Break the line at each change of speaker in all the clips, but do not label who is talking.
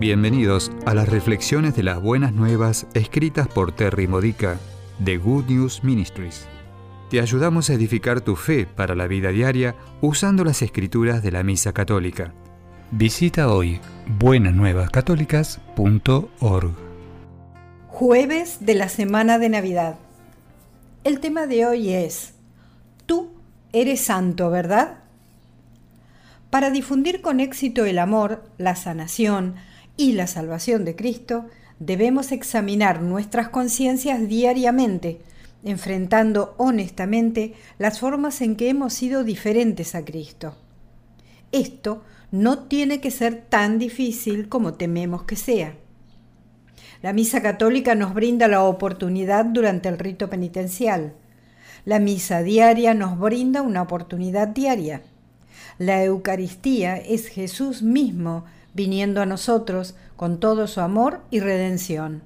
Bienvenidos a las reflexiones de las buenas nuevas escritas por Terry Modica de Good News Ministries. Te ayudamos a edificar tu fe para la vida diaria usando las escrituras de la Misa Católica. Visita hoy buenasnuevascatólicas.org.
Jueves de la semana de Navidad. El tema de hoy es, tú eres santo, ¿verdad? Para difundir con éxito el amor, la sanación, y la salvación de Cristo, debemos examinar nuestras conciencias diariamente, enfrentando honestamente las formas en que hemos sido diferentes a Cristo. Esto no tiene que ser tan difícil como tememos que sea. La misa católica nos brinda la oportunidad durante el rito penitencial. La misa diaria nos brinda una oportunidad diaria. La Eucaristía es Jesús mismo viniendo a nosotros con todo su amor y redención.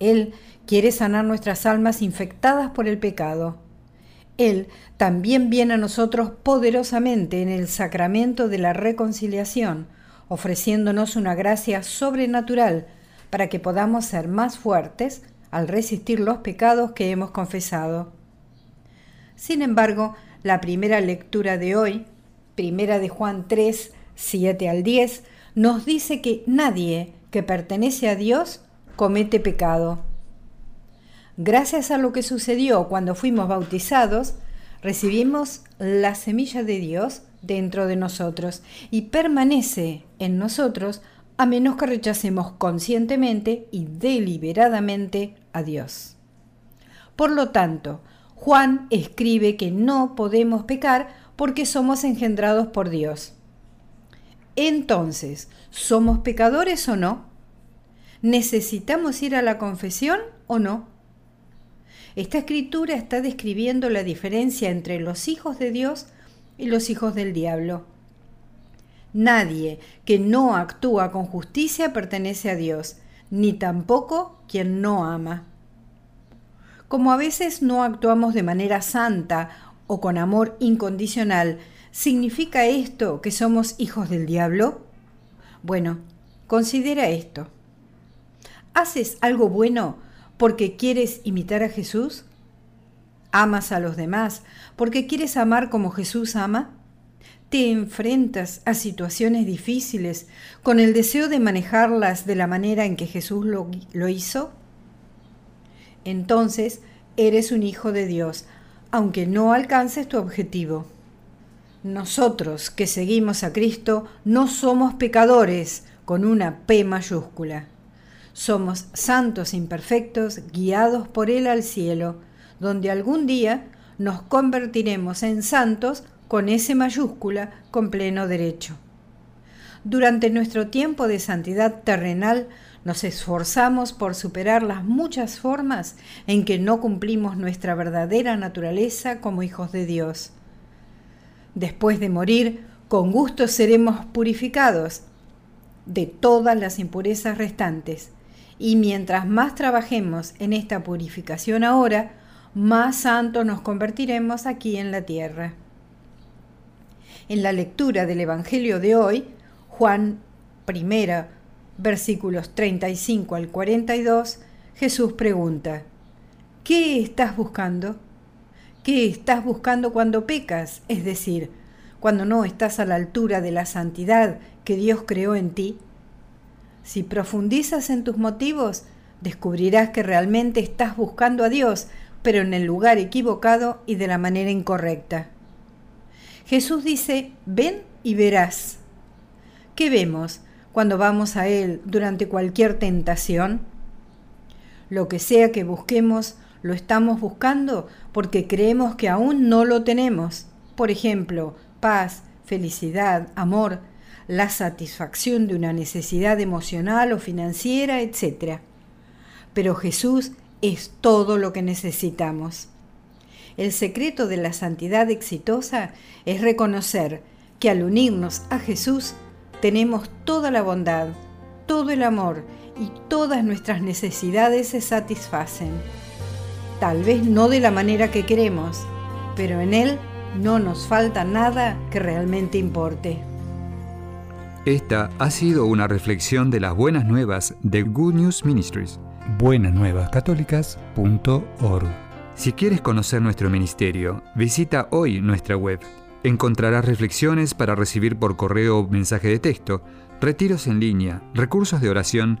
Él quiere sanar nuestras almas infectadas por el pecado. Él también viene a nosotros poderosamente en el sacramento de la reconciliación, ofreciéndonos una gracia sobrenatural para que podamos ser más fuertes al resistir los pecados que hemos confesado. Sin embargo, la primera lectura de hoy, primera de Juan 3, 7 al 10, nos dice que nadie que pertenece a Dios comete pecado. Gracias a lo que sucedió cuando fuimos bautizados, recibimos la semilla de Dios dentro de nosotros y permanece en nosotros a menos que rechacemos conscientemente y deliberadamente a Dios. Por lo tanto, Juan escribe que no podemos pecar porque somos engendrados por Dios. Entonces, ¿somos pecadores o no? ¿Necesitamos ir a la confesión o no? Esta escritura está describiendo la diferencia entre los hijos de Dios y los hijos del diablo. Nadie que no actúa con justicia pertenece a Dios, ni tampoco quien no ama. Como a veces no actuamos de manera santa o con amor incondicional, ¿Significa esto que somos hijos del diablo? Bueno, considera esto. ¿Haces algo bueno porque quieres imitar a Jesús? ¿Amas a los demás porque quieres amar como Jesús ama? ¿Te enfrentas a situaciones difíciles con el deseo de manejarlas de la manera en que Jesús lo, lo hizo? Entonces eres un hijo de Dios, aunque no alcances tu objetivo. Nosotros que seguimos a Cristo no somos pecadores con una P mayúscula. Somos santos imperfectos guiados por Él al cielo, donde algún día nos convertiremos en santos con S mayúscula con pleno derecho. Durante nuestro tiempo de santidad terrenal nos esforzamos por superar las muchas formas en que no cumplimos nuestra verdadera naturaleza como hijos de Dios Después de morir, con gusto seremos purificados de todas las impurezas restantes. Y mientras más trabajemos en esta purificación ahora, más santos nos convertiremos aquí en la tierra. En la lectura del Evangelio de hoy, Juan I, versículos 35 al 42, Jesús pregunta, ¿qué estás buscando? ¿Qué estás buscando cuando pecas? Es decir, cuando no estás a la altura de la santidad que Dios creó en ti. Si profundizas en tus motivos, descubrirás que realmente estás buscando a Dios, pero en el lugar equivocado y de la manera incorrecta. Jesús dice, ven y verás. ¿Qué vemos cuando vamos a Él durante cualquier tentación? Lo que sea que busquemos, lo estamos buscando porque creemos que aún no lo tenemos. Por ejemplo, paz, felicidad, amor, la satisfacción de una necesidad emocional o financiera, etc. Pero Jesús es todo lo que necesitamos. El secreto de la santidad exitosa es reconocer que al unirnos a Jesús tenemos toda la bondad, todo el amor y todas nuestras necesidades se satisfacen tal vez no de la manera que queremos, pero en Él no nos falta nada que realmente importe.
Esta ha sido una reflexión de las buenas nuevas de Good News Ministries.
buenasnuevascatólicas.org
Si quieres conocer nuestro ministerio, visita hoy nuestra web. Encontrarás reflexiones para recibir por correo o mensaje de texto, retiros en línea, recursos de oración